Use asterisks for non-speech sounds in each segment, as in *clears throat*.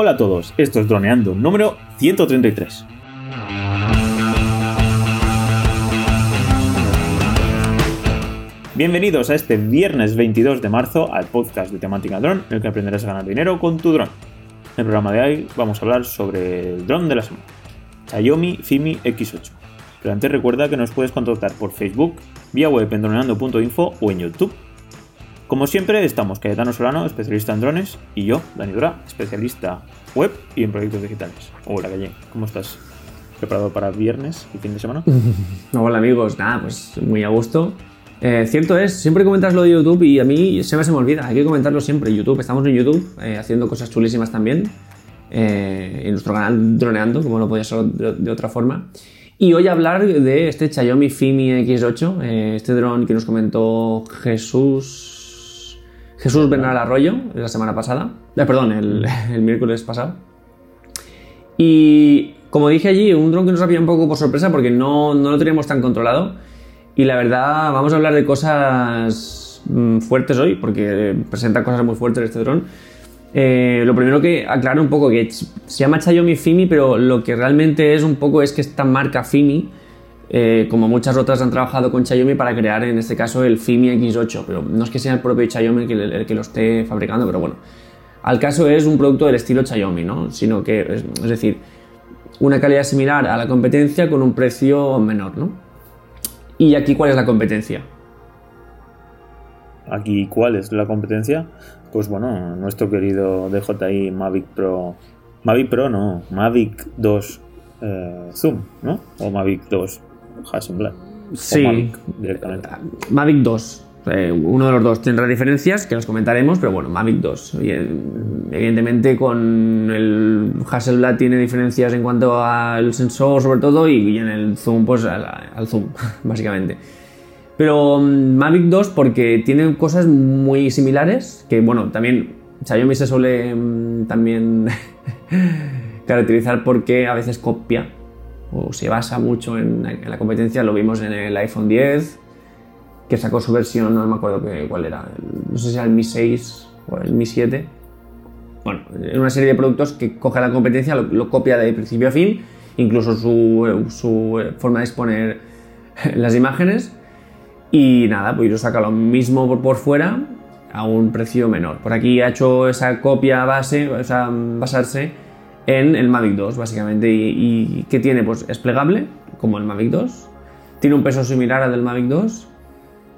Hola a todos, esto es Droneando número 133. Bienvenidos a este viernes 22 de marzo al podcast de temática dron, en el que aprenderás a ganar dinero con tu dron. En el programa de hoy vamos a hablar sobre el dron de la semana, Xiaomi Fimi X8. Pero antes recuerda que nos puedes contactar por Facebook, vía web en droneando.info o en YouTube. Como siempre, estamos Cayetano Solano, especialista en drones, y yo, Dani Dora, especialista web y en proyectos digitales. Hola, Calle, ¿cómo estás? ¿Preparado para viernes y fin de semana? *laughs* Hola amigos, nada, pues muy a gusto. Eh, cierto es, siempre comentas lo de YouTube y a mí se me, se me olvida, hay que comentarlo siempre. YouTube, estamos en YouTube eh, haciendo cosas chulísimas también. Eh, en nuestro canal Droneando, como no podía ser de, de, otra forma. Y hoy hablar de este Xiaomi Fimi X8, este dron que nos comentó Jesús. Jesús Bernal Arroyo la semana pasada. perdón, *laughs* el, miércoles pasado. Y como dije allí, un dron que nos había un poco por sorpresa porque no, no lo teníamos tan controlado. Y la verdad, vamos a hablar de cosas mm, fuertes hoy, porque presenta cosas muy fuertes este dron. Eh, lo primero que aclarar un poco que se llama Xiaomi Fimi, pero lo que realmente es un poco es que esta marca Fimi, eh, como muchas otras han trabajado con Xiaomi para crear en este caso el Fimi X8, pero no es que sea el propio Xiaomi el que, lo esté fabricando, pero bueno. Al caso es un producto del estilo Xiaomi, ¿no? Sino que, es, es decir, una calidad similar a la competencia con un precio menor, ¿no? ¿Y aquí cuál es la competencia? Aquí cuál es la competencia? Pues bueno, nuestro querido DJI Mavic Pro. Mavic Pro no, Mavic 2 eh, Zoom, ¿no? O Mavic 2 Hasselblad. Sí, Mavic directamente. Mavic 2. Eh, uno de los dos tendrá diferencias que las comentaremos, pero bueno, Mavic 2. Y, eh, evidentemente con el Hasselblad tiene diferencias en cuanto al sensor sobre todo y, en el zoom pues al, al, zoom *laughs* básicamente. Pero um, Mavic 2 porque tiene cosas muy similares que bueno, también Xiaomi se suele um, también *laughs* caracterizar porque a veces copia o se basa mucho en, en la competencia, lo vimos en el iPhone 10 que sacó su versión, no me acuerdo que, cuál era, no sé si era el Mi 6 o el Mi 7. Bueno, es una serie de productos que coge la competencia, lo, copia de principio a fin, incluso su, su, forma de exponer *laughs* las imágenes. Y nada, pues lo saca lo mismo por, por fuera a un precio menor. Por aquí ha hecho esa copia base, o sea, basarse en el Mavic 2, básicamente. ¿Y, y qué tiene? Pues es plegable, como el Mavic 2. Tiene un peso similar al del Mavic 2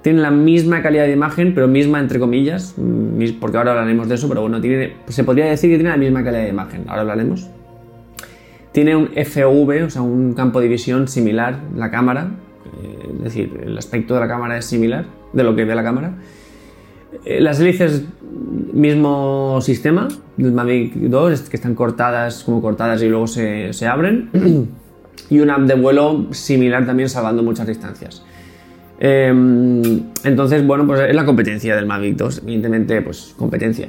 tiene la misma calidad de imagen, pero misma entre comillas, porque ahora hablaremos de eso, pero bueno, tiene, se podría decir que tiene la misma calidad de imagen, ahora hablaremos. Tiene un FOV, o sea, un campo de visión similar, la cámara, eh, es decir, el aspecto de la cámara es similar de lo que ve la cámara. Eh, las hélices, mismo sistema del Mavic 2, que están cortadas como cortadas y luego se, se abren. *clears throat* y una app de vuelo similar también, salvando muchas distancias. Eh, entonces, bueno, pues es la competencia del Mavic 2, evidentemente, pues competencia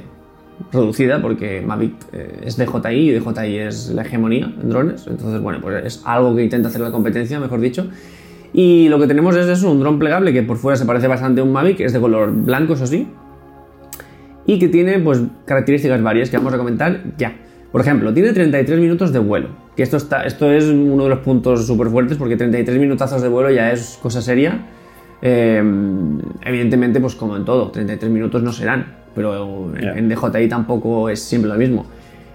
reducida porque Mavic eh, es DJI y DJI es la hegemonía en drones, entonces, bueno, pues es algo que intenta hacer la competencia, mejor dicho. Y lo que tenemos es eso, un dron plegable que por fuera se parece bastante a un Mavic, es de color blanco, eso sí, y que tiene pues características varias que vamos a comentar ya. Por ejemplo, tiene 33 minutos de vuelo, que esto, está, esto es uno de los puntos súper fuertes porque 33 minutazos de vuelo ya es cosa seria. Eh, evidentemente, pues como en todo, 33 minutos no serán, pero yeah. en DJI tampoco es siempre lo mismo.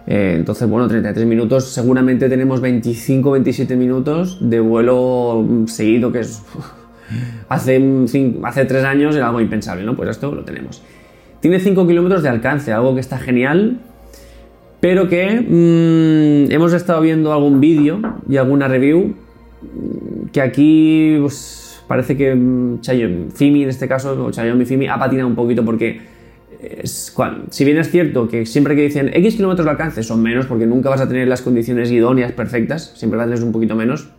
Eh, entonces, bueno, 33 minutos, seguramente tenemos 25-27 minutos de vuelo seguido, que es *laughs* hace, hace 3 años era algo impensable, ¿no? Pues esto lo tenemos. Tiene 5 kilómetros de alcance, algo que está genial, pero que mmm, hemos estado viendo algún vídeo y alguna review que aquí pues, parece que Xiaomi Fimi en este caso, o Xiaomi Fimi, ha patinado un poquito porque es, si bien es cierto que siempre que dicen X kilómetros de alcance son menos porque nunca vas a tener las condiciones idóneas perfectas, siempre vas a tener un poquito menos,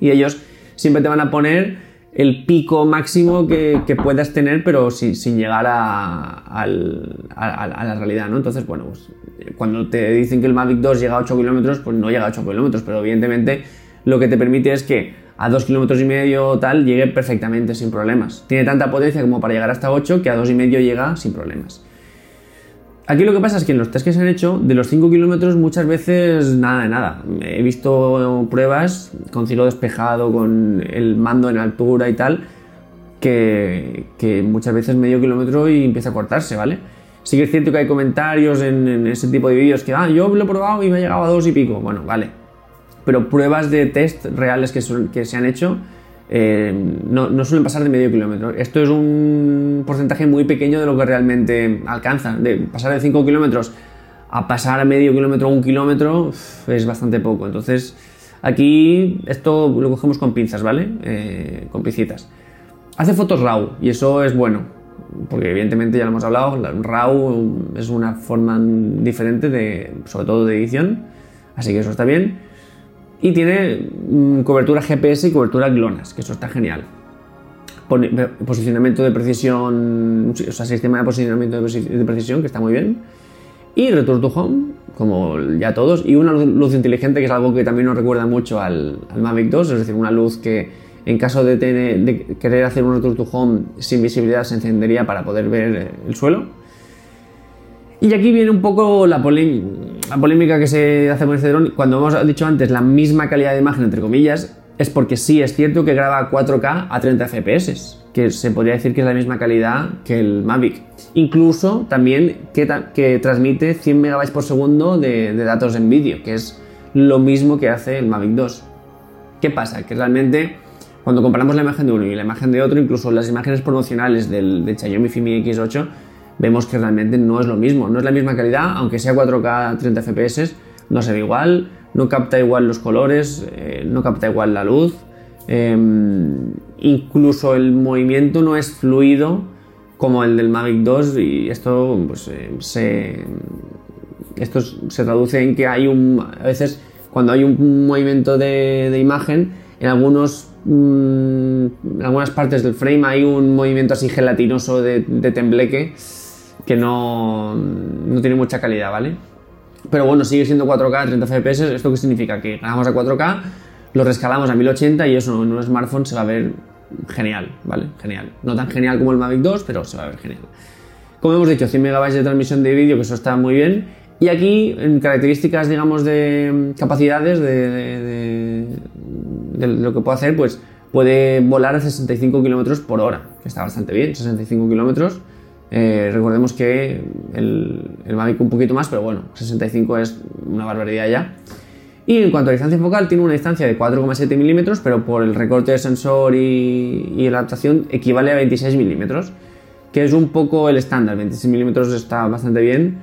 y ellos siempre te van a poner el pico máximo que, puedas tener, pero sin, llegar a, la realidad, ¿no? Entonces, bueno, pues, cuando te dicen que el Mavic 2 llega a 8 kilómetros, pues no llega a 8 kilómetros, pero evidentemente lo que te permite es que a 2 kilómetros y medio tal llegue perfectamente sin problemas. Tiene tanta potencia como para llegar hasta 8 que a 2,5 llega sin problemas. Aquí lo que pasa es que en los test que se han hecho, de los 5 kilómetros muchas veces nada de nada. He visto pruebas con cielo despejado, con el mando en altura y tal, que, muchas veces medio kilómetro y empieza a cortarse, ¿vale? Sí que es cierto que hay comentarios en, ese tipo de vídeos que, ah, yo lo he probado y me ha llegado a dos y pico. Bueno, vale. Pero pruebas de test reales que, que se han hecho eh, no, suelen pasar de medio kilómetro. Esto es un porcentaje muy pequeño de lo que realmente alcanza. De pasar de 5 kilómetros a pasar a medio kilómetro o un kilómetro es bastante poco. Entonces, aquí esto lo cogemos con pinzas, ¿vale? Eh, con pincitas. Hace fotos RAW y eso es bueno porque evidentemente ya lo hemos hablado, RAW es una forma diferente de, sobre todo de edición, así que eso está bien. Y tiene mm, cobertura GPS y cobertura GLONASS, que eso está genial. Posicionamiento de precisión, o sea, sistema de posicionamiento de precisión, que está muy bien. Y Return to Home, como ya todos. Y una luz inteligente, que es algo que también nos recuerda mucho al, Mavic 2, es decir, una luz que en caso de, querer hacer un return to home sin visibilidad, se encendería para poder ver eh, el suelo. Y aquí viene un poco la, polémica que se hace con este dron. Cuando hemos dicho antes la misma calidad de imagen, entre comillas, es porque sí es cierto que graba 4K a 30 FPS, que se podría decir que es la misma calidad que el Mavic. Incluso también que, transmite 100 MB por segundo de, de datos en vídeo, que es lo mismo que hace el Mavic 2. ¿Qué pasa? Que realmente cuando comparamos la imagen de uno y la imagen de otro, incluso las imágenes promocionales del, Xiaomi Fimi X8, vemos que realmente no es lo mismo, no es la misma calidad, aunque sea 4K 30 FPS, no se ve igual, no capta igual los colores, eh, no capta igual la luz, em, incluso el movimiento no es fluido como el del Mavic 2 y esto pues, eh, se, esto se traduce en que hay un, a veces cuando hay un movimiento de, imagen, en algunos Mm, en algunas partes del frame hay un movimiento así gelatinoso de, tembleque que no, no, tiene mucha calidad, ¿vale? Pero bueno, sigue siendo 4K, 30 FPS. ¿Esto qué significa? Que ganamos a 4K, lo rescalamos a 1080 y eso en un smartphone se va a ver genial, ¿vale? Genial. No tan genial como el Mavic 2, pero se va a ver genial. Como hemos dicho, 100 MB de transmisión de vídeo, que eso está muy bien. Y aquí, en características, digamos, de capacidades de de lo que puede hacer, pues puede volar a 65 km por hora, que está bastante bien, 65 km. Eh, recordemos que el, Mavic un poquito más, pero bueno, 65 es una barbaridad ya. Y en cuanto a distancia focal, tiene una distancia de 4,7 milímetros, pero por el recorte de sensor y, y, adaptación equivale a 26 milímetros, que es un poco el estándar. 26 milímetros está bastante bien.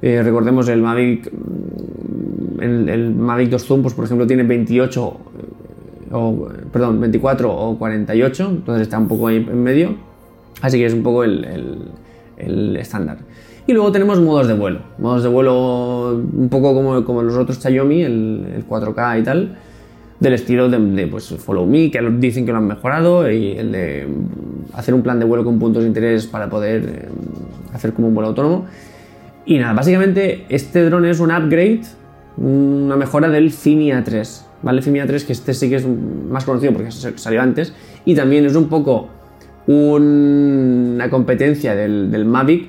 Eh, recordemos el Mavic, el, el, Mavic 2 Zoom, pues por ejemplo, tiene 28 o, perdón, 24 o 48, entonces está un poco ahí en medio, así que es un poco el, estándar. Y luego tenemos modos de vuelo, modos de vuelo un poco como, como los otros Xiaomi, el, 4K y tal, del estilo de, pues, Follow Me, que dicen que lo han mejorado, y el de hacer un plan de vuelo con puntos de interés para poder eh, hacer como un vuelo autónomo. Y nada, básicamente este dron es un upgrade, una mejora del Fimi A3. ¿vale? Fimia 3, que este sí que es más conocido porque salió antes, y también es un poco una competencia del, Mavic.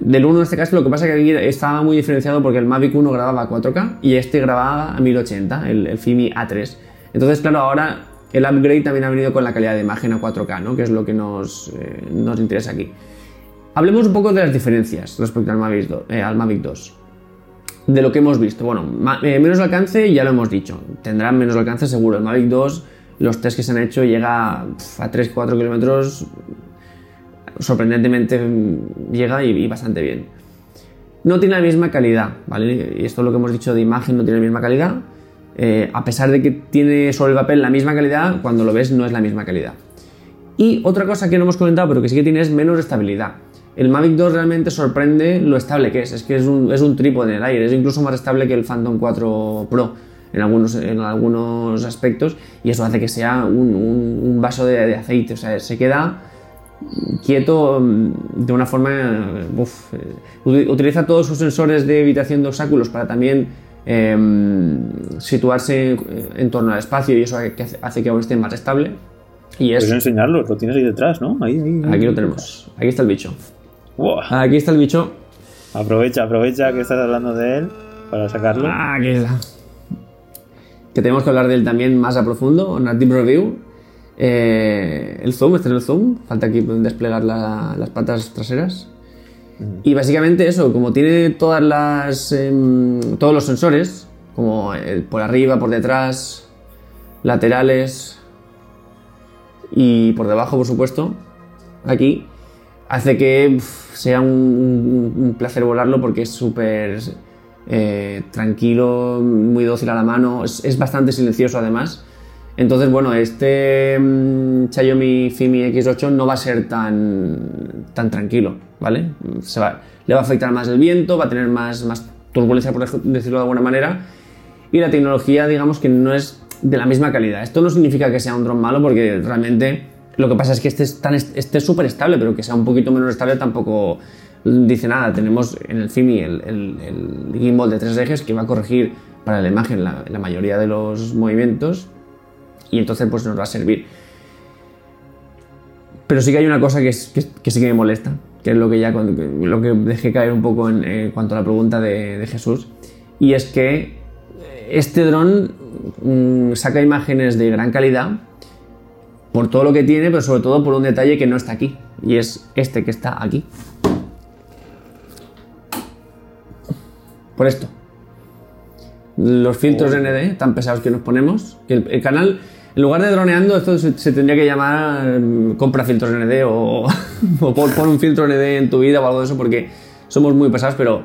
Del 1 en este caso, lo que pasa es que estaba muy diferenciado porque el Mavic 1 grababa a 4K y este grababa a 1080, el, Fimi A3. Entonces, claro, ahora el upgrade también ha venido con la calidad de imagen a 4K, ¿no? que es lo que nos, eh, nos interesa aquí. Hablemos un poco de las diferencias respecto al Mavic eh, al Mavic 2 de lo que hemos visto. Bueno, eh, menos alcance ya lo hemos dicho. Tendrán menos alcance seguro. El Mavic 2, los test que se han hecho, llega a 3-4 kilómetros. Sorprendentemente mm, llega y, bastante bien. No tiene la misma calidad, ¿vale? Y esto es lo que hemos dicho de imagen, no tiene la misma calidad. Eh, a pesar de que tiene sobre el papel la misma calidad, cuando lo ves no es la misma calidad. Y otra cosa que no hemos comentado, pero que sí que tiene es menos estabilidad el Mavic 2 realmente sorprende lo estable que es. Es que es un, es un trípode en el aire. Es incluso más estable que el Phantom 4 Pro en algunos, en algunos aspectos. Y eso hace que sea un, vaso de, aceite. O sea, se queda quieto mm, de una forma. Eh, utiliza todos sus sensores de evitación de obstáculos para también em, situarse en torno al espacio y eso hace que aún esté más estable. Y es... Puedes enseñarlo, lo tienes ahí detrás, ¿no? Aquí lo tenemos. Aquí está el bicho. Aquí está el bicho. Aprovecha, aprovecha que estás hablando de él para sacarlo. Ah, que está. Que tenemos que hablar de él también más a profundo, una deep review. Eh, el zoom, este es el zoom. Falta aquí desplegar la- las patas traseras. Y básicamente eso, como tiene todas las, em, todos los sensores, como el por arriba, por detrás, laterales y por debajo, por supuesto, aquí, hace que sea un, un- un placer volarlo porque es súper eh, tranquilo, muy dócil a la mano, es, bastante silencioso además. Entonces, bueno, este mm, Xiaomi Fimi X8 no va a ser tan, tan tranquilo, ¿vale? Se va, le va a afectar más el viento, va a tener más, más turbulencia, por decirlo de alguna manera, y la tecnología, digamos que no es de la misma calidad. Esto no significa que sea un dron malo, porque realmente lo que pasa es que este es tan est- este es súper estable, pero que sea un poquito menos estable tampoco dice nada. Tenemos en el Fimi el, gimbal de tres ejes que va a corregir para la imagen la, mayoría de los movimientos y entonces pues nos va a servir. Pero sí que hay una cosa que, sí que me molesta, que es lo que ya lo que dejé caer un poco en, en cuanto a la pregunta de, Jesús, y es que este dron mm, saca imágenes de gran calidad por todo lo que tiene, pero sobre todo por un detalle que no está aquí, y es este que está aquí. Por esto. Los filtros ND tan pesados que nos ponemos, que el, el canal, en lugar de droneando, esto se, se tendría que llamar mm, compra filtros ND o, *laughs* o pon, pon un filtro ND en tu vida o algo de eso, porque somos muy pesados, pero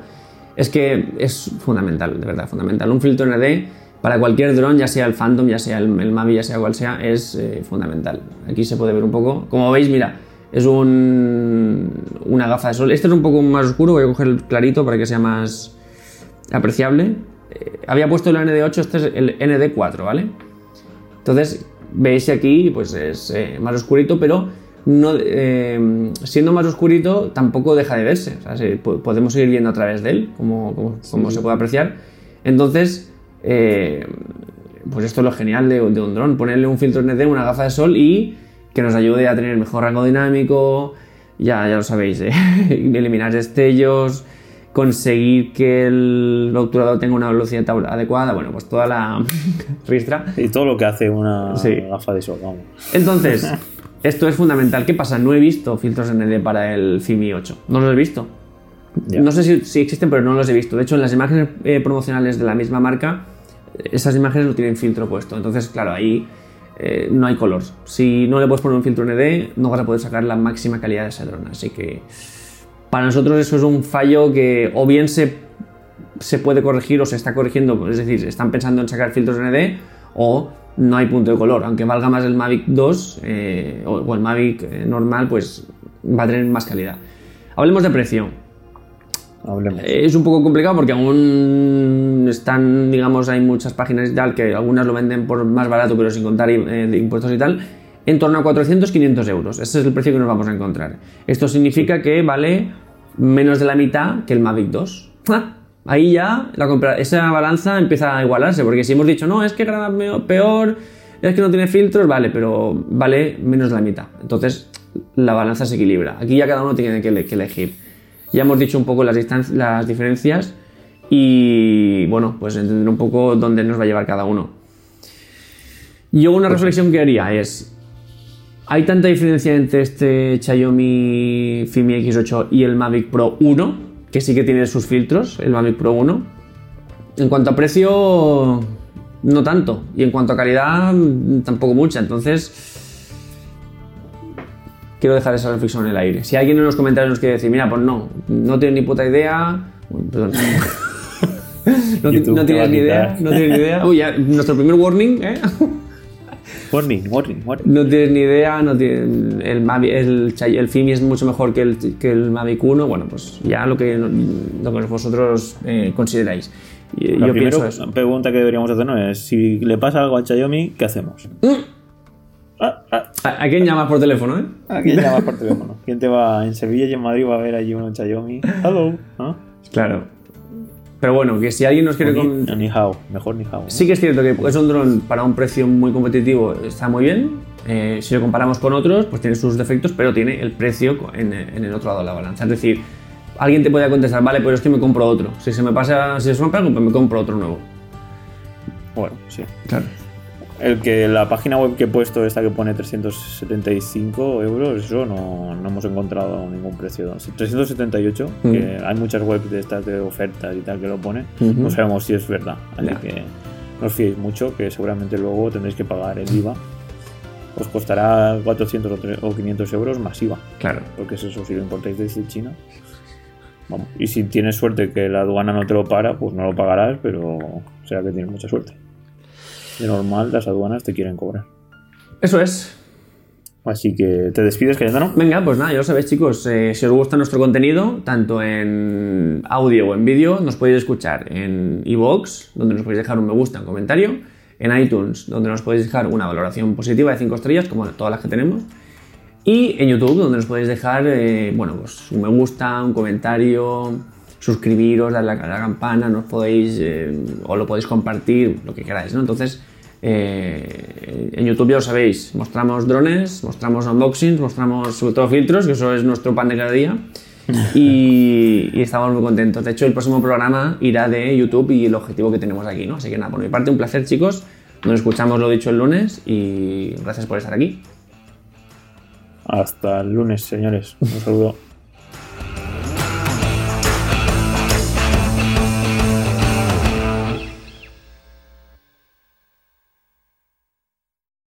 es que es fundamental, de verdad, fundamental. Un filtro ND para cualquier dron, ya sea el Phantom, ya sea el, el Mavic, ya sea cual sea, es eh, fundamental. Aquí se puede ver un poco. Como veis, mira, es un, una gafa de sol. Este es un poco más oscuro, voy a coger el clarito para que sea más apreciable. Eh, había puesto el ND8, este es el ND4, ¿vale? Entonces, veis aquí pues es eh, más oscurito, pero no, eh, siendo más oscurito tampoco deja de verse. O sea, podemos seguir viendo a través de él, como, como, como se puede apreciar. Entonces, pues esto es lo genial de, de un dron, ponerle un filtro ND, una gafa de sol y que nos ayude a tener mejor rango dinámico, ya, ya lo sabéis, *laughs* eliminar destellos, conseguir que el obturador tenga una velocidad adecuada, bueno, pues toda la *laughs* ristra. Y todo lo que hace una Sí. gafa de sol, vamos. Entonces, *laughs* esto es fundamental. ¿Qué pasa? No he visto filtros ND para el Fimi 8. No los he visto. No sé si, si existen, pero no los he visto. De hecho, en las imágenes eh, promocionales de la misma marca, eh, esas imágenes no tienen filtro puesto. Entonces, claro, ahí eh, no hay color. Si no le puedes poner un filtro ND, no vas a poder sacar la máxima calidad de ese dron. Así que para nosotros eso es un fallo que o bien se, se puede corregir o se está corrigiendo, es decir, están pensando en sacar filtros ND o no hay punto de color. Aunque valga más el Mavic 2 eh, o, o el Mavic eh, normal, pues va a tener más calidad. Hablemos de precio. Hablemos. Es un poco complicado porque aún están, digamos, hay muchas páginas y tal que algunas lo venden por más barato, pero sin contar eh, impuestos y tal, en torno a 400-500 euros. Ese es el precio que nos vamos a encontrar. Esto significa que vale menos de la mitad que el Mavic 2. ¡Ah! Ahí ya la compra- esa balanza empieza a igualarse, porque si hemos dicho, no, es que graba peor, es que no tiene filtros, vale, pero vale menos de la mitad. Entonces la balanza se equilibra. Aquí ya cada uno tiene que, ele- que elegir. Ya hemos dicho un poco las, las diferencias y bueno, pues entender un poco dónde nos va a llevar cada uno. Yo una reflexión que haría es, ¿hay tanta diferencia entre este Xiaomi Fimi X8 y el Mavic Pro 1? Que sí que tiene sus filtros, el Mavic Pro 1. En cuanto a precio, no tanto. Y en cuanto a calidad, tampoco mucha. Entonces, quiero dejar esa reflexión en el aire. Si alguien en los comentarios nos quiere decir, mira, pues no, no tienes ni puta idea. Perdón. *laughs* no, tienes ni idea, no tienes ni idea. Uy, ya, nuestro primer warning, ¿eh? Warning, warning, warning. No tienes ni idea, no tienes, el, Mavic, el, el Fimi es mucho mejor que el, que el Mavic 1. Bueno, pues ya lo que, lo que vosotros eh, consideráis. La Yo primera pregunta que deberíamos hacernos es: si le pasa algo al Xiaomi, ¿qué hacemos? Ah, ah, ¿A, a quién llamas por teléfono, eh? ¿A quién llamas por teléfono? ¿Quién te va en Sevilla y en Madrid va a ver allí uno Xiaomi? Hello. ¿no? Claro. Pero bueno, que si alguien nos quiere... Con- Ni, hao, mejor ni hao. ¿no? Sí que es cierto que es un dron para un precio muy competitivo, está muy bien. Eh, si lo comparamos con otros, pues tiene sus defectos, pero tiene el precio en, en el otro lado de la balanza. Es decir, alguien te pueda contestar, vale, pues es que me compro otro. Si se me pasa, si se rompe algo, pues me compro otro nuevo. Bueno, sí. Claro. El que la página web que he puesto, esta que pone 375 euros, eso no, no hemos encontrado ningún precio. 378, Mm. que hay muchas webs de estas de ofertas y tal que lo ponen. Ujú. No sabemos si es verdad. Así que no os fiéis mucho, que seguramente luego tendréis que pagar el IVA. Os costará 400 o tre- o 500 euros más IVA. Claro. Porque es eso, si lo importáis desde China. Vamos. Y si tienes suerte que la aduana no te lo para, pues no lo pagarás, pero será que tienes mucha suerte. De normal, las aduanas te quieren cobrar. Eso es. Así que te despides, Cayetano. Venga, pues nada, ya lo sabéis, chicos. eh, si os gusta nuestro contenido, tanto en audio o en vídeo, nos podéis escuchar en iVoox, donde nos podéis dejar un me gusta, un comentario, en iTunes, donde nos podéis dejar una valoración positiva de 5 estrellas, como todas las que tenemos, y en YouTube, donde nos podéis dejar, eh, bueno, pues un me gusta, un comentario, suscribiros, darle a la campana, nos podéis, eh, o lo podéis compartir, lo que queráis, ¿no? Entonces, eh, en YouTube ya lo sabéis, mostramos drones, mostramos unboxings, mostramos sobre todo filtros, que eso es nuestro pan de cada día. Y, y estamos muy contentos. De hecho, el próximo programa irá de YouTube y el objetivo que tenemos aquí, ¿no? Así que nada, por mi parte, un placer, chicos. Nos escuchamos lo dicho el lunes y gracias por estar aquí. Hasta el lunes, señores. Un saludo.